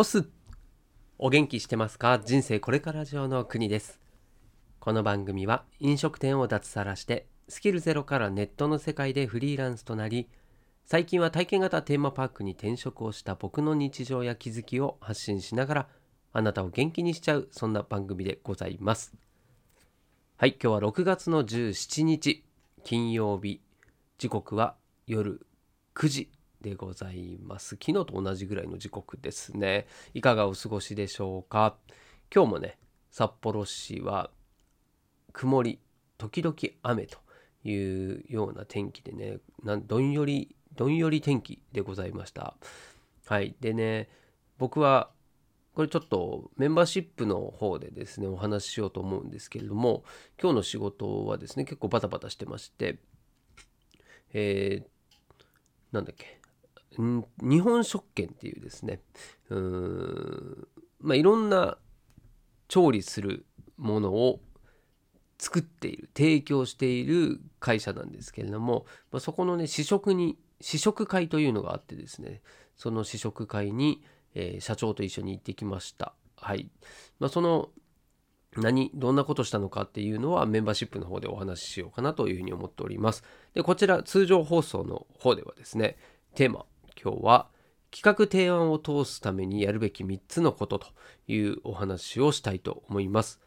オスお元気してますか？人生これから上の国です。この番組は飲食店を脱サラしてスキルゼロからネットの世界でフリーランスとなり最近は体験型テーマパークに転職をした僕の日常や気づきを発信しながらあなたを元気にしちゃうそんな番組でございます。はい今日は6月の17日金曜日。時刻は夜9時。でございます。昨日と同じぐらいの時刻ですね。いかがお過ごしでしょうか？今日もね札幌市は曇り時々雨というような天気でねなんどんよりどんより天気でございました。はい。でね僕はこれちょっとメンバーシップの方でですねお話ししようと思うんですけれども今日の仕事はですね結構バタバタしてましてえー、なんだっけ？日本食券っていうですねうーんまあいろんな調理するものを作っている提供している会社なんですけれども、まあ、そこのね試食に試食会というのがあってですねその試食会に、えー、社長と一緒に行ってきました。はい。まあ、その何どんなことしたのかっていうのはメンバーシップの方でお話ししようかなというふうに思っております。でこちら通常放送の方ではですねテーマ今日は企画提案を通すためにやるべき3つのことというお話をしたいと思います。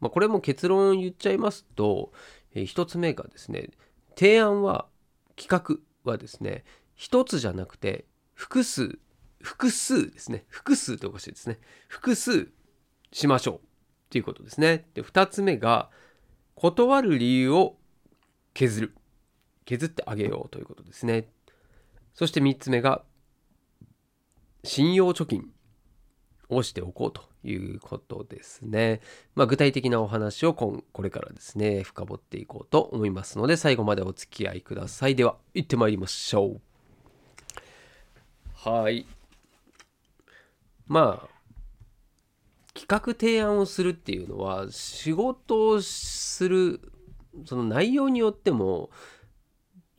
まあ、これも結論を言っちゃいますと、えー、1つ目がですね提案は企画はですね1つじゃなくて複数複数ですね複数っておかしいですね複数しましょうっていうことですね。で2つ目が断る理由を削る削ってあげようということですね。そして3つ目が信用貯金をしておこうということですね。まあ、具体的なお話をこれからですね深掘っていこうと思いますので最後までお付き合いください。では行ってまいりましょう。はい。まあ企画提案をするっていうのは仕事をするその内容によっても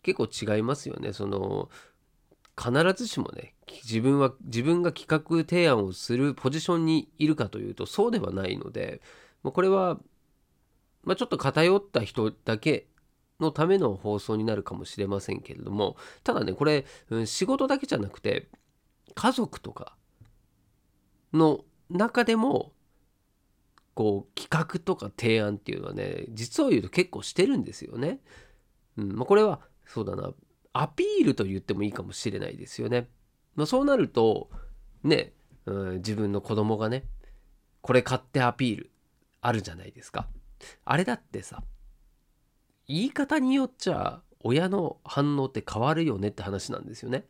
結構違いますよね。その必ずしもね自分は自分が企画提案をするポジションにいるかというとそうではないのでこれは、まあ、ちょっと偏った人だけのための放送になるかもしれませんけれどもただねこれ、うん、仕事だけじゃなくて家族とかの中でもこう企画とか提案っていうのはね実を言うと結構してるんですよね。うんまあ、これはそうだなアピールと言ってもいいかもしれないですよね。まあ、そうなるとね、うん、自分の子供がねこれ買ってアピールあるじゃないですか。あれだってさ言い方によっちゃ親の反応って変わるよねって話なんですよね。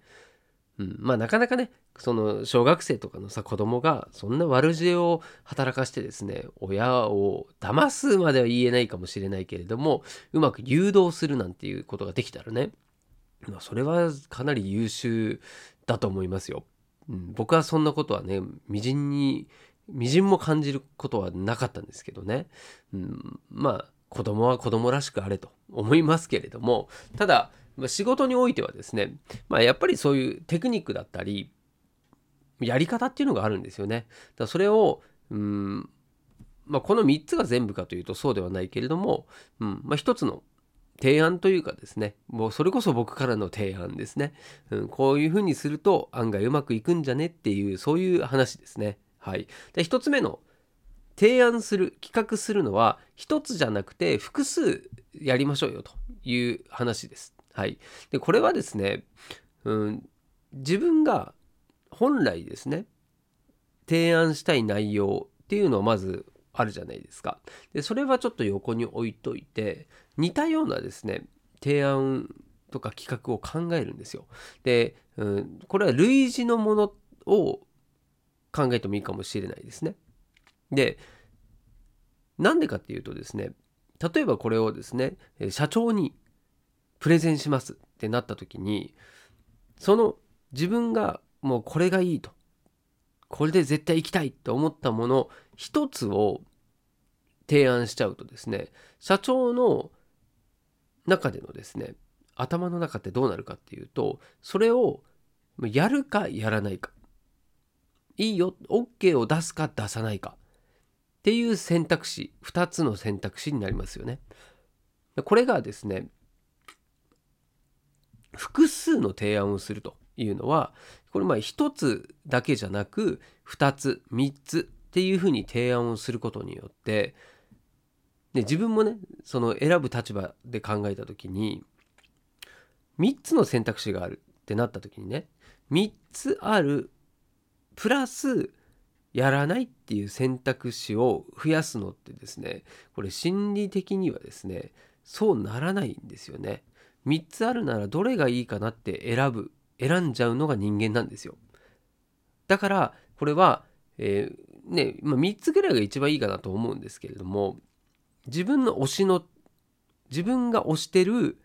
うん、まあなかなかねその小学生とかのさ子供がそんな悪知恵を働かしてですね親を騙すまでは言えないかもしれないけれどもうまく誘導するなんていうことができたらねまあ、それはかなり優秀だと思いますよ。うん、僕はそんなことはね、みじんに、みじんも感じることはなかったんですけどね。うん、まあ、子供は子供らしくあれと思いますけれども、ただ、仕事においてはですね、まあ、やっぱりそういうテクニックだったり、やり方っていうのがあるんですよね。だそれを、うんまあ、この3つが全部かというとそうではないけれども、うんまあ、一つの提案というかですね、もうそれこそ僕からの提案ですね。うん、こういうふうにすると案外うまくいくんじゃねっていう、そういう話ですね。はい。で、一つ目の提案する、企画するのは、一つじゃなくて複数やりましょうよという話です。はい。で、これはですね、うん、自分が本来ですね、提案したい内容っていうのをまずあるじゃないですか。で、それはちょっと横に置いといて、似たようなですね、提案とか企画を考えるんですよ。で、うん、これは類似のものを考えてもいいかもしれないですね。で、なんでかっていうとですね、例えばこれをですね、社長にプレゼンしますってなった時に、その自分がもうこれがいいと、これで絶対行きたいと思ったもの一つを提案しちゃうとですね、社長の中でのですね頭の中ってどうなるかっていうとそれをやるかやらないかいいよ OK を出すか出さないかっていう選択肢2つの選択肢になりますよね。これがですね複数の提案をするというのはこれまあ1つだけじゃなく2つ3つっていうふうに提案をすることによってで自分もねその選ぶ立場で考えた時に3つの選択肢があるってなった時にね3つあるプラスやらないっていう選択肢を増やすのってですねこれ心理的にはですねそうならないんですよね。3つあるならどれがいいかなって選ぶ選んじゃうのが人間なんですよ。だからこれは、えー、ね、まあ、3つぐらいが一番いいかなと思うんですけれども自分の推しの自分が推してる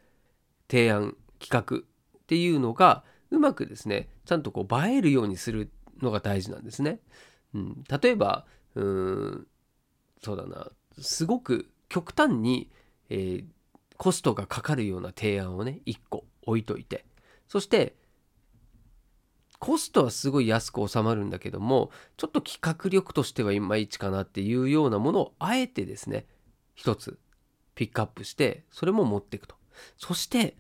提案企画っていうのがうまくですねちゃんとこう映えるようにするのが大事なんですね。うん、例えばうんそうだなすごく極端に、えー、コストがかかるような提案をね1個置いといてそしてコストはすごい安く収まるんだけどもちょっと企画力としてはいまいちかなっていうようなものをあえてですね一つピックアップしてそれも持っていくと。そして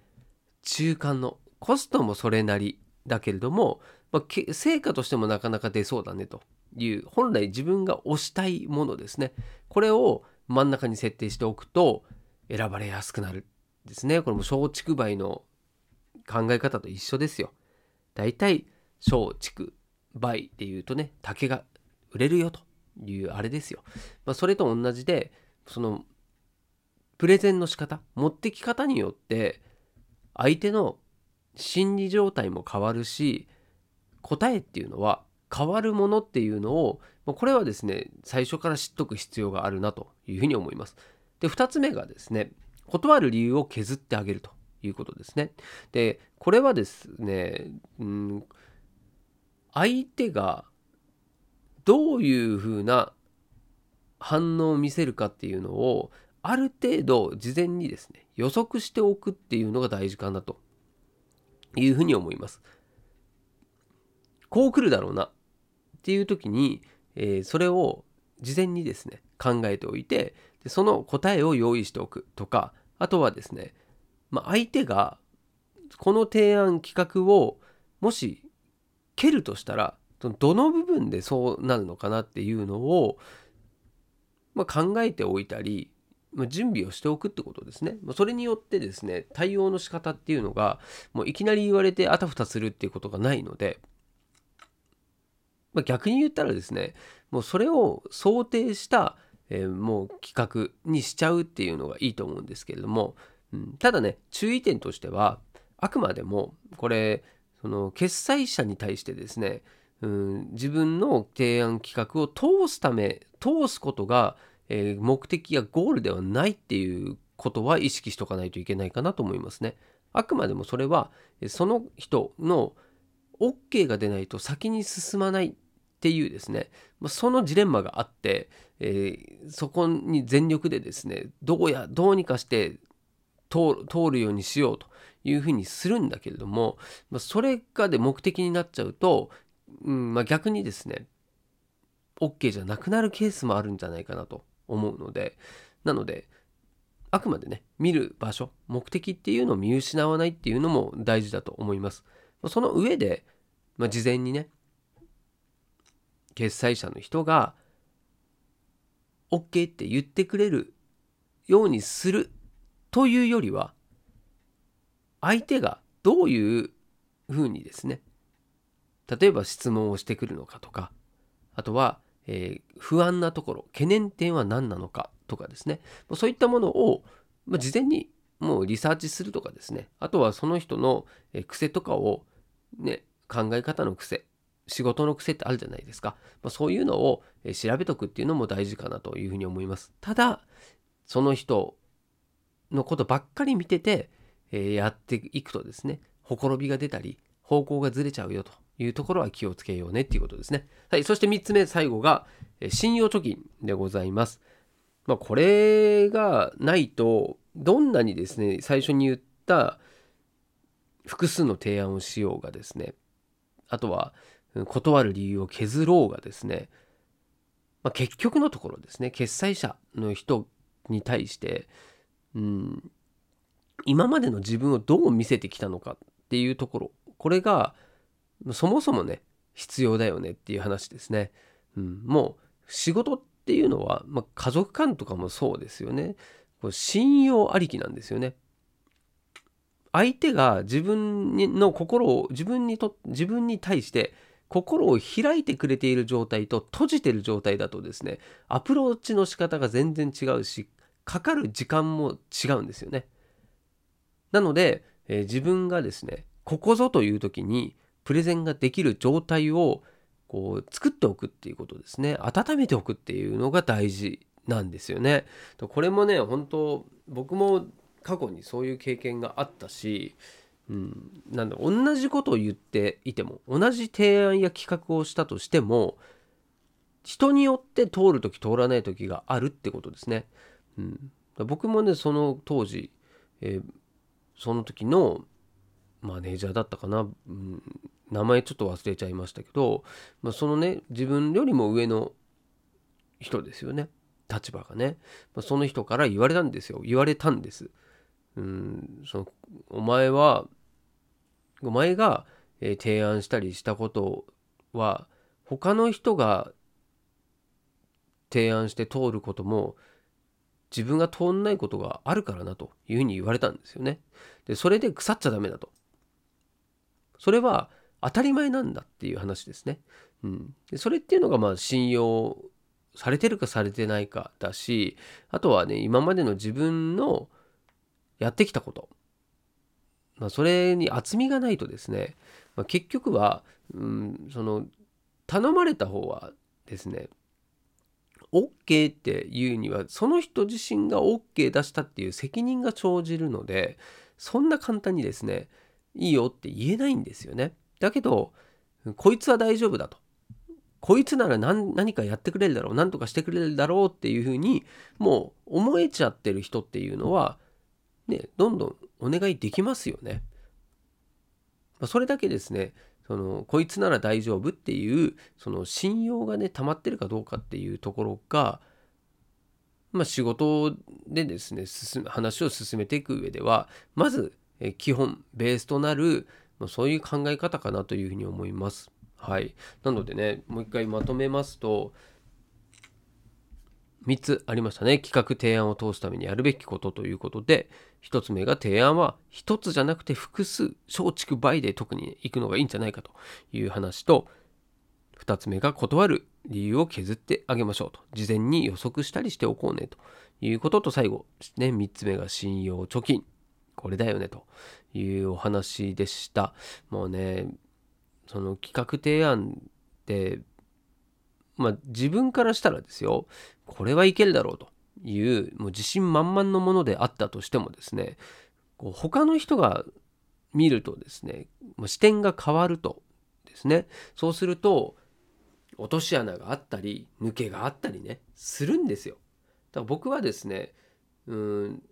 中間のコストもそれなりだけれども、まあ、成果としてもなかなか出そうだねという本来自分が推したいものですね。これを真ん中に設定しておくと選ばれやすくなるですね。これも松竹梅の考え方と一緒ですよ。だいたい松竹梅っていうとね竹が売れるよというあれですよ、まあ、それと同じでそのプレゼンの仕方持ってき方によって相手の心理状態も変わるし答えっていうのは変わるものっていうのをこれはですね最初から知っとく必要があるなというふうに思います。で2つ目がですね断る理由を削ってあげるということですね。でこれはですね、うん、相手がどういうふうな反応を見せるかっていうのをある程度事前にですね予測しておくっていうのが大事かなというふうに思います。こう来るだろうなっていう時に、えー、それを事前にですね考えておいてでその答えを用意しておくとかあとはですね、まあ、相手がこの提案企画をもし蹴るとしたらどの部分でそうなるのかなっていうのを、まあ、考えておいたり準備をしておくってことですね。まそれによってですね、対応の仕方っていうのが、もういきなり言われてあたふたするっていうことがないので、まあ、逆に言ったらですね、もうそれを想定した、えー、もう企画にしちゃうっていうのがいいと思うんですけれども、うん、ただね、注意点としては、あくまでもこれ、その決済者に対してですね、うん、自分の提案企画を通すため、通すことがえー、目的やゴールではないっていうことは意識しとかないといけないかなと思いますね。あくまでもそれはその人の OK が出ないと先に進まないっていうですね、ま、そのジレンマがあって、えー、そこに全力でですねどうやどうにかして通るようにしようというふうにするんだけれども、まあ、それがで目的になっちゃうと、うんまあ、逆にですね OK じゃなくなるケースもあるんじゃないかなと思うのでなのであくまでね見る場所目的っていうのを見失わないっていうのも大事だと思います。その上で、まあ、事前にね決済者の人が OK って言ってくれるようにするというよりは相手がどういうふうにですね例えば質問をしてくるのかとかあとはえー、不安なところ懸念点は何なのかとかですねそういったものを、まあ、事前にもうリサーチするとかですねあとはその人の癖とかをね考え方の癖仕事の癖ってあるじゃないですか、まあ、そういうのを調べとくっていうのも大事かなというふうに思います。ただその人のことばっかり見てて、えー、やっていくとですねほころびが出たり方向がずれちゃうよというところは気をつけようねっていうことですね。はい。そして3つ目、最後が、信用貯金でございます。まあ、これがないと、どんなにですね、最初に言った複数の提案をしようがですね、あとは、断る理由を削ろうがですね、まあ、結局のところですね決済者の人に対して、うん、今までの自分をどう見せてきたのかっていうところこれがそもそもね必要だよねっていう話ですね。うん、もう仕事っていうのは、まあ、家族間とかもそうですよね。これ信用ありきなんですよね。相手が自分の心を自分にと自分に対して心を開いてくれている状態と閉じてる状態だとですねアプローチの仕方が全然違うしかかる時間も違うんですよね。なので、えー、自分がですねここぞという時にプレゼンができる状態をこう作っておくっていうことですね温めておくっていうのが大事なんですよね。これもね本当僕も過去にそういう経験があったし、うん、なんだ同じことを言っていても同じ提案や企画をしたとしても人によって通る時通らない時があるってことですね。うん、僕もねその当時、えー、その時のマネージャーだったかな、うん、名前ちょっと忘れちゃいましたけど、まあ、そのね自分よりも上の人ですよね。立場がね、まあ、その人から言われたんですよ。言われたんです。うん。そのお前はお前が、えー、提案したりしたことは他の人が提案して通ることも自分が通んないことがあるからなというふうに言われたんですよね。でそれで腐っちゃダメだと。それは当たり前なんだっていう話ですね。うん、でそれっていうのがまあ信用されてるかされてないかだしあとはね今までの自分のやってきたこと、まあ、それに厚みがないとですね、まあ、結局は、うん、その頼まれた方はですね OK っていうにはその人自身が OK 出したっていう責任が生じるのでそんな簡単にですねいいよって言えないんですよね。だけどこいつは大丈夫だと。こいつなら何かやってくれるだろう何とかしてくれるだろうっていうふうにもう思えちゃってる人っていうのはね、どんどんお願いできますよね。それだけですね、そのこいつなら大丈夫っていうその信用がね溜まってるかどうかっていうところが、まあ、仕事でですね話を進めていく上ではまず基本ベースとなるそういう考え方かなというふうに思います。はい、なのでねもう一回まとめますと3つありましたね。企画提案を通すためにやるべきことということで、1つ目が提案は1つじゃなくて複数、松竹梅で特に行くのがいいんじゃないかという話と、2つ目が断る理由を削ってあげましょうと。事前に予測したりしておこうねということと、最後、ね、3つ目が信用貯金。これだよねというお話でした。もうね、その企画提案ってまあ、自分からしたらですよこれはいけるだろうというもう自信満々のものであったとしてもですねこう他の人が見るとですね視点が変わるとですねそうすると落とし穴があったり抜けがあったりねするんですよ。だから僕はですねうん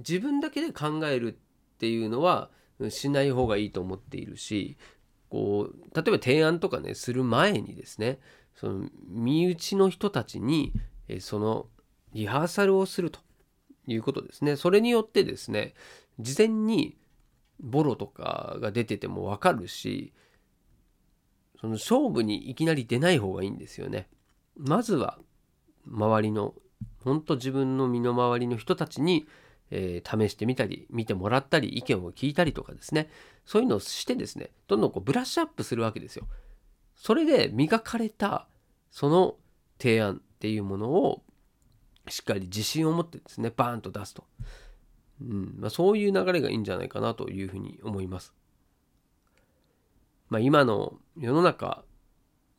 自分だけで考えるっていうのはしない方がいいと思っているしこう例えば提案とかねする前にですねその身内の人たちにそのリハーサルをするということですね。それによってですね事前にボロとかが出てても分かるしその勝負にいきなり出ない方がいいんですよね。まずは周りの本当自分の身の回りの人たちに、えー、試してみたり見てもらったり意見を聞いたりとかですねそういうのをしてですねどんどんこうブラッシュアップするわけですよ。それで磨かれたその提案っていうものをしっかり自信を持ってですねバーンと出すと、うんまあ、そういう流れがいいんじゃないかなというふうに思います。まあ、今の世の中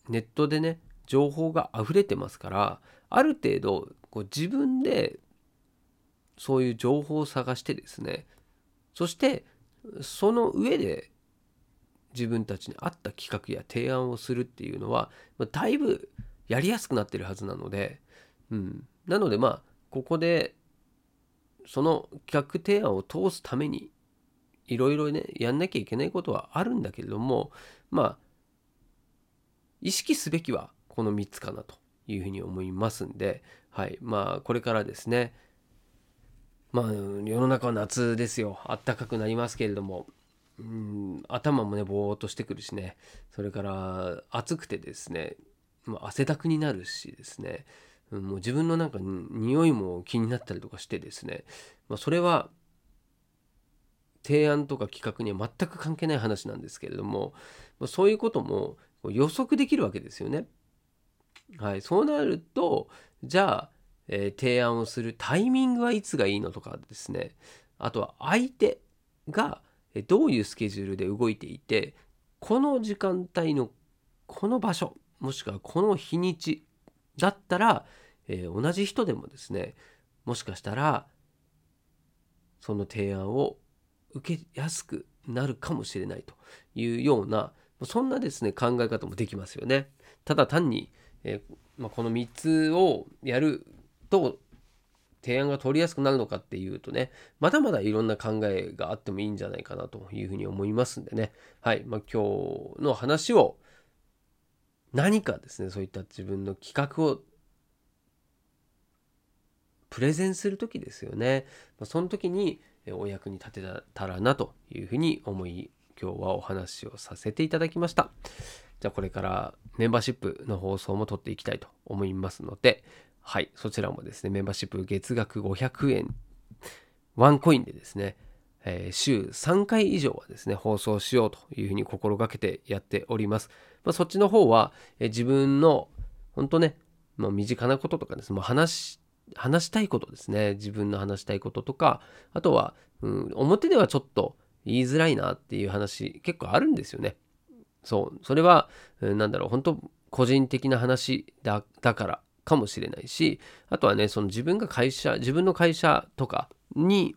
ネットでね情報が溢れてますからある程度こう自分でそういう情報を探してですねそしてその上で自分たちに合った企画や提案をするっていうのは、ま、だいぶやりやすくなってるはずなので、うん、なのでまあここでその企画提案を通すためにいろいろねやんなきゃいけないことはあるんだけれどもまあ意識すべきはこの3つかなというふうに思いますんで、はい、まあこれからですね。まあ世の中は夏ですよ。あったかくなりますけれども。うん頭もねぼーっとしてくるしね。それから暑くてですね、ま、汗だくになるしですね、うん、もう自分のなんか匂いも気になったりとかしてですね、まあ、それは提案とか企画には全く関係ない話なんですけれどもまそういうことも予測できるわけですよね。はい、そうなるとじゃあ、えー、提案をするタイミングはいつがいいのとかですね。あとは相手がどういうスケジュールで動いていてこの時間帯のこの場所もしくはこの日にちだったら、えー、同じ人でもですねもしかしたらその提案を受けやすくなるかもしれないというようなそんなですね考え方もできますよね。ただ単に、えー、まあ、この3つをやると提案が取りやすくなるのかっていうとねまだまだいろんな考えがあってもいいんじゃないかなというふうに思いますんでね。はい、まあ、今日の話を何かですねそういった自分の企画をプレゼンする時ですよね、その時にお役に立てたらなというふうに思い今日はお話をさせていただきました。じゃあこれからメンバーシップの放送も撮っていきたいと思いますのではいそちらもですねメンバーシップ月額500円ワンコインでですね、えー、週3回以上はですね放送しようというふうに心がけてやっております、まあ、そっちの方は、えー、自分の本当ね、まあ、身近なこととかですね、まあ、話話したいことですね自分の話したいこととかあとは、うん、表ではちょっと言いづらいなっていう話結構あるんですよね。そうそれは、うん、なんだろう本当個人的な話だから。かもしれないしあとはねその自分が会社自分の会社とかに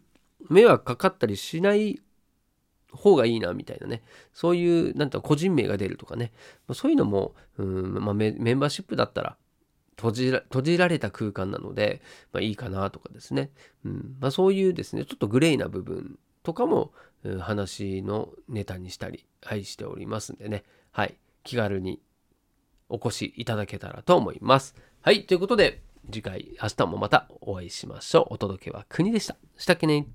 迷惑かかったりしない方がいいなみたいなねそういうなんと個人名が出るとかねそういうのもうん、まあ、メンバーシップだったら閉じら閉じられた空間なので、まあ、いいかなとかですね、うんまあ、そういうですねちょっとグレーな部分とかも、話のネタにしたり、はい、しておりますんでね、はい、気軽にお越しいただけたらと思います。はい、ということで次回明日もまたお会いしましょう。お届けは国でした。したっけね